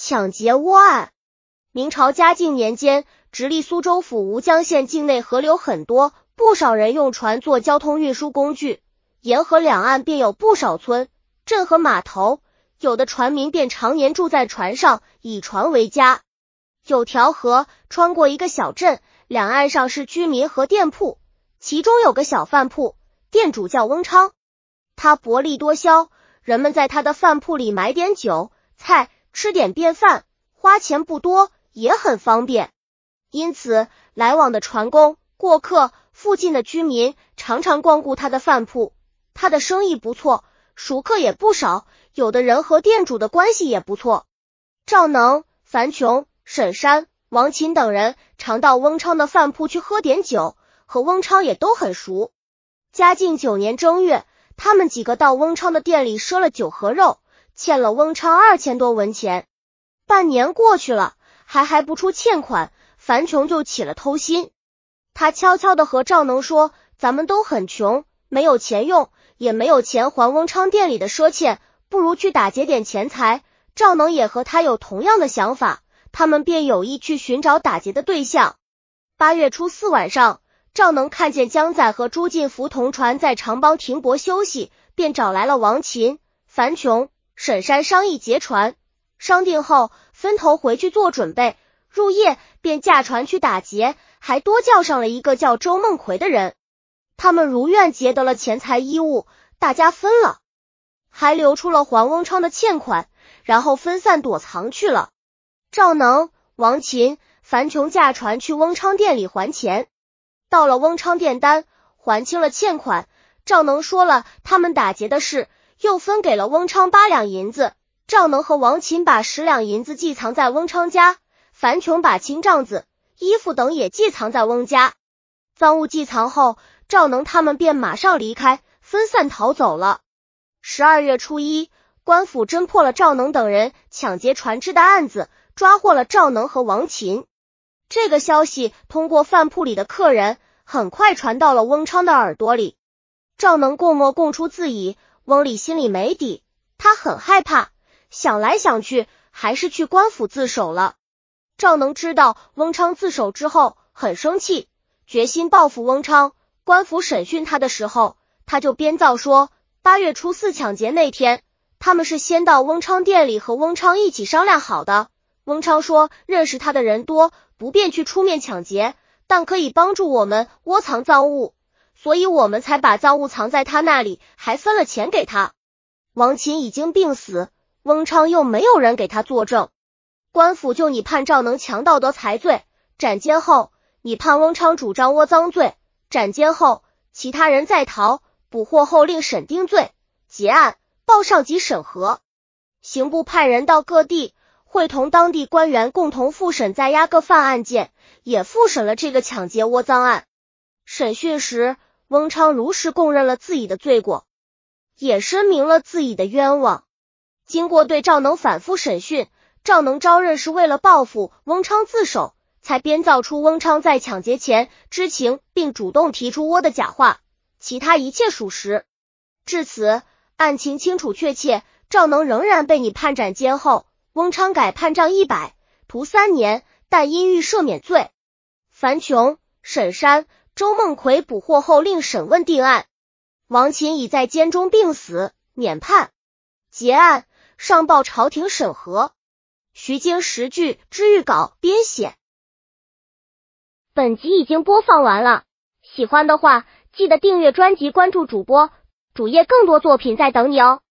抢劫窝案。明朝嘉靖年间，直隶苏州府吴江县境内河流很多，不少人用船做交通运输工具，沿河两岸便有不少村镇和码头，有的船民便常年住在船上，以船为家。有条河穿过一个小镇，两岸上是居民和店铺，其中有个小饭铺，店主叫翁昌，他薄利多销，人们在他的饭铺里买点酒菜。吃点便饭，花钱不多，也很方便。因此，来往的船工、过客、附近的居民常常光顾他的饭铺。他的生意不错，熟客也不少。有的人和店主的关系也不错。赵能、樊琼、沈山、王琴等人常到翁昌的饭铺去喝点酒，和翁昌也都很熟。嘉靖九年正月，他们几个到翁昌的店里赊了酒和肉。欠了翁昌二千多文钱，半年过去了，还还不出欠款，樊琼就起了偷心。他悄悄的和赵能说：“咱们都很穷，没有钱用，也没有钱还翁昌店里的赊欠，不如去打劫点钱财。”赵能也和他有同样的想法，他们便有意去寻找打劫的对象。八月初四晚上，赵能看见江仔和朱进福同船在长浜停泊休息，便找来了王琴、樊琼。沈山商议劫船，商定后分头回去做准备。入夜便驾船去打劫，还多叫上了一个叫周梦奎的人。他们如愿劫得了钱财衣物，大家分了，还留出了还翁昌的欠款，然后分散躲藏去了。赵能、王琴、樊琼驾船去翁昌店里还钱，到了翁昌店单，还清了欠款。赵能说了他们打劫的事。又分给了翁昌八两银子，赵能和王琴把十两银子寄藏在翁昌家，樊琼把青帐子、衣服等也寄藏在翁家。赃物寄藏后，赵能他们便马上离开，分散逃走了。十二月初一，官府侦破了赵能等人抢劫船只的案子，抓获了赵能和王琴。这个消息通过饭铺里的客人，很快传到了翁昌的耳朵里。赵能供墨供出自己。翁里心里没底，他很害怕，想来想去，还是去官府自首了。赵能知道翁昌自首之后，很生气，决心报复翁昌。官府审讯他的时候，他就编造说，八月初四抢劫那天，他们是先到翁昌店里和翁昌一起商量好的。翁昌说认识他的人多，不便去出面抢劫，但可以帮助我们窝藏赃物。所以我们才把赃物藏在他那里，还分了钱给他。王琴已经病死，翁昌又没有人给他作证，官府就你判赵能强盗得财罪，斩监后；你判翁昌主张窝赃罪，斩监后；其他人在逃，捕获后令审定罪，结案报上级审核。刑部派人到各地，会同当地官员共同复审在押各犯案件，也复审了这个抢劫窝赃案。审讯时。翁昌如实供认了自己的罪过，也申明了自己的冤枉。经过对赵能反复审讯，赵能招认是为了报复翁昌自首，才编造出翁昌在抢劫前知情并主动提出窝的假话，其他一切属实。至此，案情清楚确切，赵能仍然被你判斩监后，翁昌改判杖一百，徒三年，但因欲赦免罪。樊琼、沈山。周梦奎捕获后，令审问定案。王琴已在监中病死，免判结案，上报朝廷审核。徐经十句之预稿编写。本集已经播放完了，喜欢的话记得订阅专辑，关注主播主页，更多作品在等你哦。